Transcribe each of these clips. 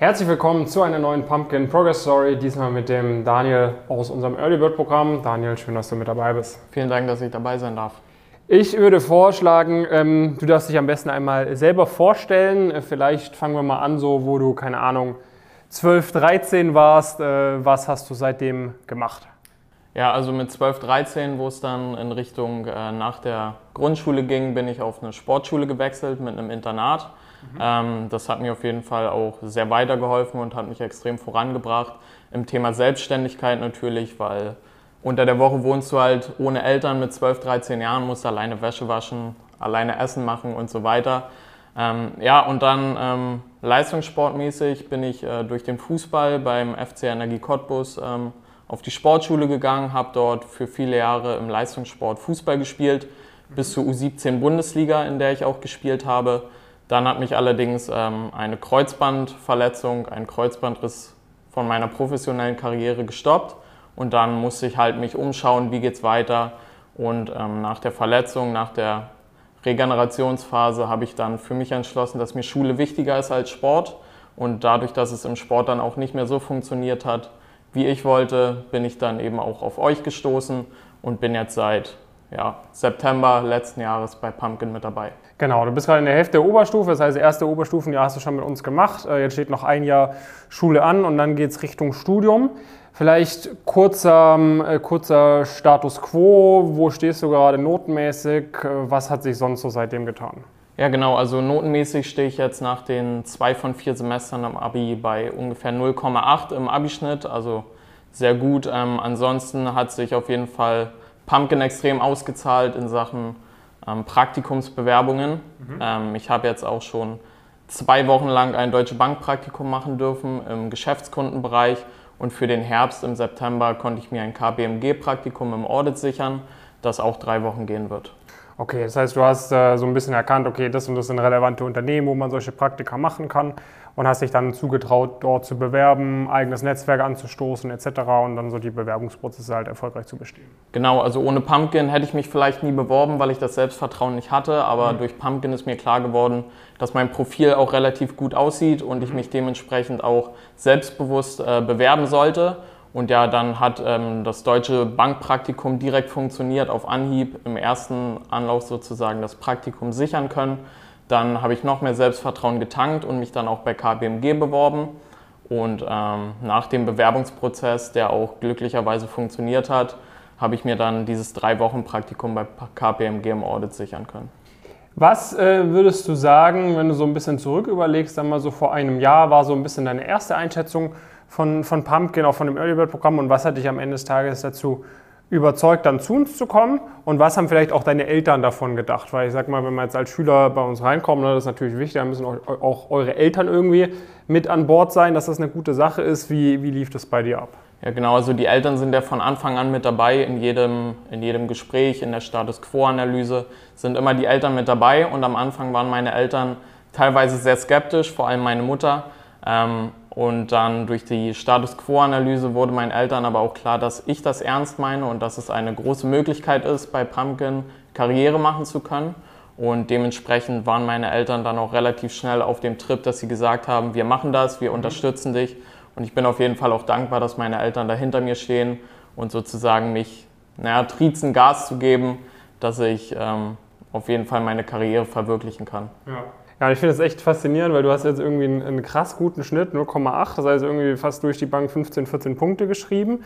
Herzlich willkommen zu einer neuen Pumpkin Progress Story, diesmal mit dem Daniel aus unserem Early Bird Programm. Daniel, schön, dass du mit dabei bist. Vielen Dank, dass ich dabei sein darf. Ich würde vorschlagen, ähm, du darfst dich am besten einmal selber vorstellen. Äh, vielleicht fangen wir mal an, so wo du, keine Ahnung, 12, 13 warst. Äh, was hast du seitdem gemacht? Ja, also mit 12, 13, wo es dann in Richtung äh, nach der Grundschule ging, bin ich auf eine Sportschule gewechselt mit einem Internat. Mhm. Ähm, das hat mir auf jeden Fall auch sehr weitergeholfen und hat mich extrem vorangebracht. Im Thema Selbstständigkeit natürlich, weil unter der Woche wohnst du halt ohne Eltern mit 12, 13 Jahren, musst alleine Wäsche waschen, alleine Essen machen und so weiter. Ähm, ja, und dann ähm, leistungssportmäßig bin ich äh, durch den Fußball beim FC Energie Cottbus ähm, auf die Sportschule gegangen, habe dort für viele Jahre im Leistungssport Fußball gespielt, bis zur U17 Bundesliga, in der ich auch gespielt habe. Dann hat mich allerdings ähm, eine Kreuzbandverletzung, ein Kreuzbandriss von meiner professionellen Karriere gestoppt und dann musste ich halt mich umschauen, wie geht's weiter. Und ähm, nach der Verletzung, nach der Regenerationsphase habe ich dann für mich entschlossen, dass mir Schule wichtiger ist als Sport. Und dadurch, dass es im Sport dann auch nicht mehr so funktioniert hat, wie ich wollte, bin ich dann eben auch auf euch gestoßen und bin jetzt seit ja, September letzten Jahres bei Pumpkin mit dabei. Genau, du bist gerade in der Hälfte der Oberstufe, das heißt, das erste Oberstufenjahr hast du schon mit uns gemacht. Äh, jetzt steht noch ein Jahr Schule an und dann geht es Richtung Studium. Vielleicht kurzer, äh, kurzer Status quo, wo stehst du gerade notenmäßig? Äh, was hat sich sonst so seitdem getan? Ja, genau. Also notenmäßig stehe ich jetzt nach den zwei von vier Semestern am Abi bei ungefähr 0,8 im Abischnitt. Also sehr gut. Ähm, ansonsten hat sich auf jeden Fall Pumpkin extrem ausgezahlt in Sachen ähm, Praktikumsbewerbungen. Mhm. Ähm, ich habe jetzt auch schon zwei Wochen lang ein Deutsche Bank Praktikum machen dürfen im Geschäftskundenbereich und für den Herbst im September konnte ich mir ein KBMG Praktikum im Audit sichern, das auch drei Wochen gehen wird. Okay, das heißt, du hast äh, so ein bisschen erkannt, okay, das und das sind relevante Unternehmen, wo man solche Praktika machen kann und hast dich dann zugetraut, dort zu bewerben, eigenes Netzwerk anzustoßen etc. und dann so die Bewerbungsprozesse halt erfolgreich zu bestehen. Genau, also ohne Pumpkin hätte ich mich vielleicht nie beworben, weil ich das Selbstvertrauen nicht hatte, aber mhm. durch Pumpkin ist mir klar geworden, dass mein Profil auch relativ gut aussieht und ich mhm. mich dementsprechend auch selbstbewusst äh, bewerben sollte. Und ja, dann hat ähm, das deutsche Bankpraktikum direkt funktioniert, auf Anhieb im ersten Anlauf sozusagen das Praktikum sichern können. Dann habe ich noch mehr Selbstvertrauen getankt und mich dann auch bei KBMG beworben. Und ähm, nach dem Bewerbungsprozess, der auch glücklicherweise funktioniert hat, habe ich mir dann dieses drei Wochen Praktikum bei KPMG im Audit sichern können. Was äh, würdest du sagen, wenn du so ein bisschen zurück überlegst, dann mal so vor einem Jahr war so ein bisschen deine erste Einschätzung von, von Pumpkin, auch von dem Early Bird Programm und was hat dich am Ende des Tages dazu überzeugt, dann zu uns zu kommen? Und was haben vielleicht auch deine Eltern davon gedacht? Weil ich sag mal, wenn man jetzt als Schüler bei uns reinkommt, ne, das ist natürlich wichtig, da müssen auch eure Eltern irgendwie mit an Bord sein, dass das eine gute Sache ist. Wie, wie lief das bei dir ab? Ja, genau. Also die Eltern sind ja von Anfang an mit dabei in jedem, in jedem Gespräch, in der Status Quo-Analyse sind immer die Eltern mit dabei. Und am Anfang waren meine Eltern teilweise sehr skeptisch, vor allem meine Mutter. Ähm, und dann durch die Status Quo-Analyse wurde meinen Eltern aber auch klar, dass ich das ernst meine und dass es eine große Möglichkeit ist, bei Pumpkin Karriere machen zu können. Und dementsprechend waren meine Eltern dann auch relativ schnell auf dem Trip, dass sie gesagt haben, wir machen das, wir mhm. unterstützen dich. Und ich bin auf jeden Fall auch dankbar, dass meine Eltern da hinter mir stehen und sozusagen mich, naja, trizen Gas zu geben, dass ich ähm, auf jeden Fall meine Karriere verwirklichen kann. Ja. Ja, ich finde das echt faszinierend, weil du hast jetzt irgendwie einen, einen krass guten Schnitt, 0,8, das heißt irgendwie fast durch die Bank 15, 14 Punkte geschrieben.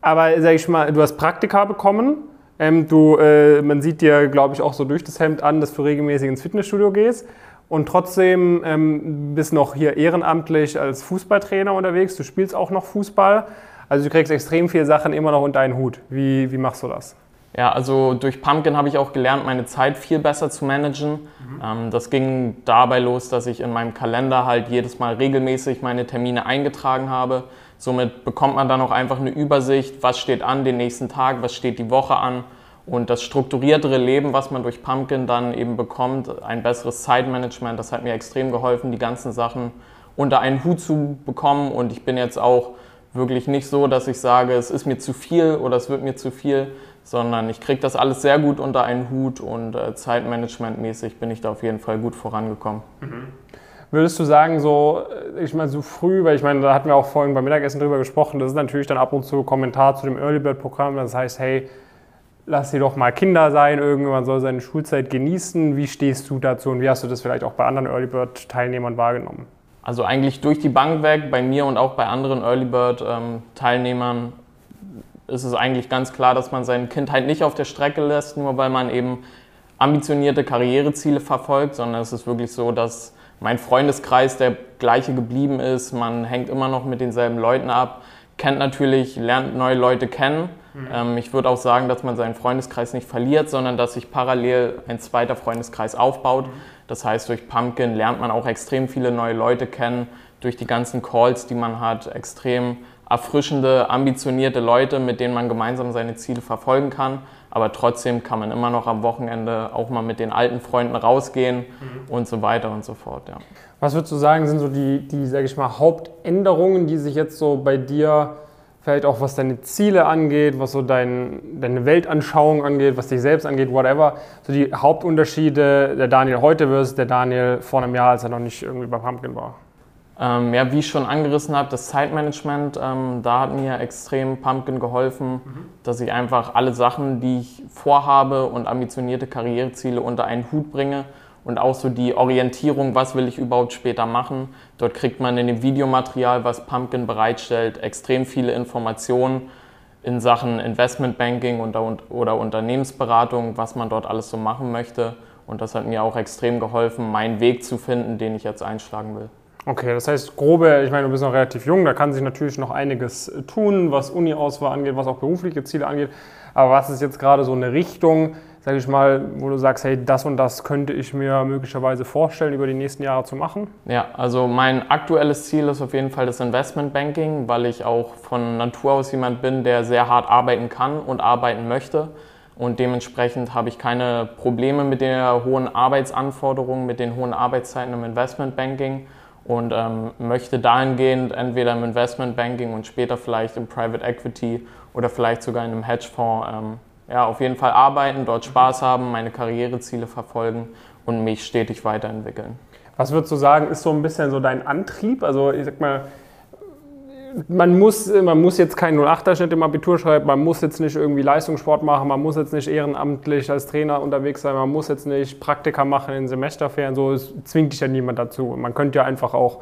Aber sag ich mal, du hast Praktika bekommen. Ähm, du, äh, man sieht dir, glaube ich, auch so durch das Hemd an, dass du regelmäßig ins Fitnessstudio gehst. Und trotzdem ähm, bist noch hier ehrenamtlich als Fußballtrainer unterwegs. Du spielst auch noch Fußball. Also du kriegst extrem viele Sachen immer noch unter einen Hut. Wie, wie machst du das? Ja, also durch Pumpkin habe ich auch gelernt, meine Zeit viel besser zu managen. Ähm, das ging dabei los, dass ich in meinem Kalender halt jedes Mal regelmäßig meine Termine eingetragen habe. Somit bekommt man dann auch einfach eine Übersicht, was steht an den nächsten Tag, was steht die Woche an. Und das strukturiertere Leben, was man durch Pumpkin dann eben bekommt, ein besseres Zeitmanagement, das hat mir extrem geholfen, die ganzen Sachen unter einen Hut zu bekommen. Und ich bin jetzt auch wirklich nicht so, dass ich sage, es ist mir zu viel oder es wird mir zu viel, sondern ich kriege das alles sehr gut unter einen Hut und äh, zeitmanagementmäßig bin ich da auf jeden Fall gut vorangekommen. Mhm. Würdest du sagen, so, äh, ich meine, so früh, weil ich meine, da hatten wir auch vorhin beim Mittagessen drüber gesprochen, das ist natürlich dann ab und zu Kommentar zu dem Early Bird Programm, das heißt, hey, lass sie doch mal Kinder sein, irgendwann soll seine Schulzeit genießen. Wie stehst du dazu und wie hast du das vielleicht auch bei anderen Early Bird Teilnehmern wahrgenommen? Also eigentlich durch die Bank weg, bei mir und auch bei anderen Early Bird ähm, Teilnehmern ist es eigentlich ganz klar, dass man sein Kind halt nicht auf der Strecke lässt, nur weil man eben ambitionierte Karriereziele verfolgt, sondern es ist wirklich so, dass mein Freundeskreis der gleiche geblieben ist. Man hängt immer noch mit denselben Leuten ab, kennt natürlich, lernt neue Leute kennen. Mhm. Ähm, ich würde auch sagen, dass man seinen Freundeskreis nicht verliert, sondern dass sich parallel ein zweiter Freundeskreis aufbaut. Mhm. Das heißt, durch Pumpkin lernt man auch extrem viele neue Leute kennen, durch die ganzen Calls, die man hat, extrem erfrischende, ambitionierte Leute, mit denen man gemeinsam seine Ziele verfolgen kann. Aber trotzdem kann man immer noch am Wochenende auch mal mit den alten Freunden rausgehen mhm. und so weiter und so fort. Ja. Was würdest du sagen, sind so die, die sage ich mal, Hauptänderungen, die sich jetzt so bei dir, vielleicht auch was deine Ziele angeht, was so dein, deine Weltanschauung angeht, was dich selbst angeht, whatever, so die Hauptunterschiede der Daniel heute versus der Daniel vor einem Jahr, als er noch nicht irgendwie bei Pumpkin war? Ähm, ja, wie ich schon angerissen habe, das Zeitmanagement, ähm, da hat mir extrem Pumpkin geholfen, mhm. dass ich einfach alle Sachen, die ich vorhabe und ambitionierte Karriereziele unter einen Hut bringe und auch so die Orientierung, was will ich überhaupt später machen. Dort kriegt man in dem Videomaterial, was Pumpkin bereitstellt, extrem viele Informationen in Sachen Investmentbanking oder Unternehmensberatung, was man dort alles so machen möchte. Und das hat mir auch extrem geholfen, meinen Weg zu finden, den ich jetzt einschlagen will. Okay, das heißt, grobe, ich meine, du bist noch relativ jung, da kann sich natürlich noch einiges tun, was Uni-Auswahl angeht, was auch berufliche Ziele angeht. Aber was ist jetzt gerade so eine Richtung, sage ich mal, wo du sagst, hey, das und das könnte ich mir möglicherweise vorstellen, über die nächsten Jahre zu machen? Ja, also mein aktuelles Ziel ist auf jeden Fall das Investmentbanking, weil ich auch von Natur aus jemand bin, der sehr hart arbeiten kann und arbeiten möchte. Und dementsprechend habe ich keine Probleme mit den hohen Arbeitsanforderungen, mit den hohen Arbeitszeiten im Investmentbanking und ähm, möchte dahingehend entweder im Investmentbanking und später vielleicht im Private Equity oder vielleicht sogar in einem Hedgefonds ähm, ja, auf jeden Fall arbeiten, dort Spaß haben, meine Karriereziele verfolgen und mich stetig weiterentwickeln. Was würdest du sagen, ist so ein bisschen so dein Antrieb? Also ich sag mal, man muss, man muss jetzt keinen 08er-Schnitt im Abitur schreiben, man muss jetzt nicht irgendwie Leistungssport machen, man muss jetzt nicht ehrenamtlich als Trainer unterwegs sein, man muss jetzt nicht Praktika machen in Semesterferien, so es zwingt dich ja niemand dazu. Man könnte ja einfach auch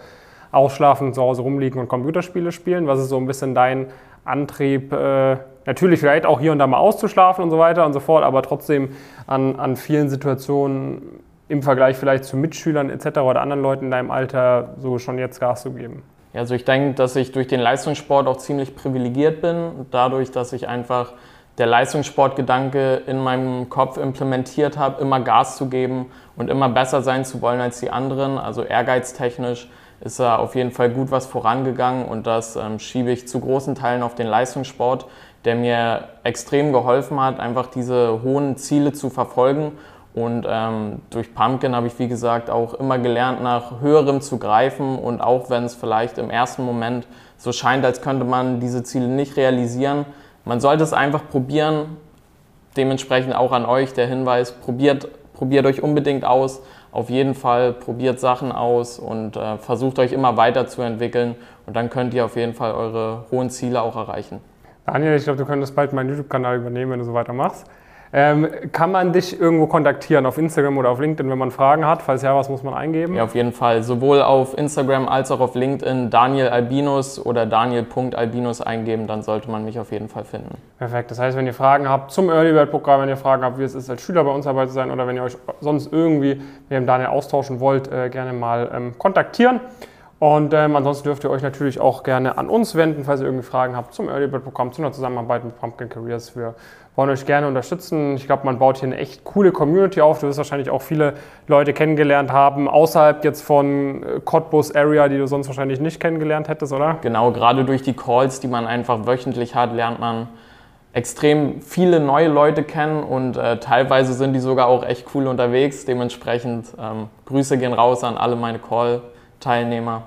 ausschlafen, zu Hause rumliegen und Computerspiele spielen. Was ist so ein bisschen dein Antrieb? Äh, natürlich vielleicht auch hier und da mal auszuschlafen und so weiter und so fort, aber trotzdem an, an vielen Situationen im Vergleich vielleicht zu Mitschülern etc. oder anderen Leuten in deinem Alter so schon jetzt Gas zu geben. Ja, also ich denke, dass ich durch den Leistungssport auch ziemlich privilegiert bin, dadurch, dass ich einfach der Leistungssportgedanke in meinem Kopf implementiert habe, immer Gas zu geben und immer besser sein zu wollen als die anderen. Also ehrgeiztechnisch ist da auf jeden Fall gut was vorangegangen und das ähm, schiebe ich zu großen Teilen auf den Leistungssport, der mir extrem geholfen hat, einfach diese hohen Ziele zu verfolgen und ähm, durch Pumpkin habe ich, wie gesagt, auch immer gelernt, nach höherem zu greifen. Und auch wenn es vielleicht im ersten Moment so scheint, als könnte man diese Ziele nicht realisieren, man sollte es einfach probieren. Dementsprechend auch an euch der Hinweis, probiert, probiert euch unbedingt aus. Auf jeden Fall probiert Sachen aus und äh, versucht euch immer weiterzuentwickeln. Und dann könnt ihr auf jeden Fall eure hohen Ziele auch erreichen. Daniel, ich glaube, du könntest bald meinen YouTube-Kanal übernehmen, wenn du so weitermachst. Ähm, kann man dich irgendwo kontaktieren, auf Instagram oder auf LinkedIn, wenn man Fragen hat? Falls ja, was muss man eingeben? Ja, auf jeden Fall. Sowohl auf Instagram als auch auf LinkedIn Daniel Albinus oder Daniel.albinus eingeben, dann sollte man mich auf jeden Fall finden. Perfekt. Das heißt, wenn ihr Fragen habt zum Early Bird Programm, wenn ihr Fragen habt, wie es ist, als Schüler bei uns dabei zu sein oder wenn ihr euch sonst irgendwie mit dem Daniel austauschen wollt, äh, gerne mal ähm, kontaktieren. Und ähm, ansonsten dürft ihr euch natürlich auch gerne an uns wenden, falls ihr irgendwie Fragen habt zum Early Bird Programm, zu einer Zusammenarbeit mit Pumpkin Careers. Wir wollen euch gerne unterstützen. Ich glaube, man baut hier eine echt coole Community auf. Du wirst wahrscheinlich auch viele Leute kennengelernt haben, außerhalb jetzt von äh, Cottbus Area, die du sonst wahrscheinlich nicht kennengelernt hättest, oder? Genau, gerade durch die Calls, die man einfach wöchentlich hat, lernt man extrem viele neue Leute kennen und äh, teilweise sind die sogar auch echt cool unterwegs. Dementsprechend ähm, Grüße gehen raus an alle meine Call-Teilnehmer.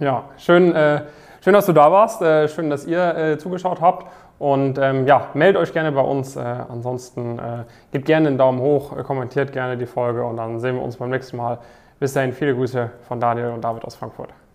Ja, schön, äh, schön, dass du da warst. Äh, schön, dass ihr äh, zugeschaut habt. Und ähm, ja, meldet euch gerne bei uns. Äh, ansonsten äh, gebt gerne einen Daumen hoch, äh, kommentiert gerne die Folge und dann sehen wir uns beim nächsten Mal Bis dahin viele Grüße von Daniel und David aus Frankfurt.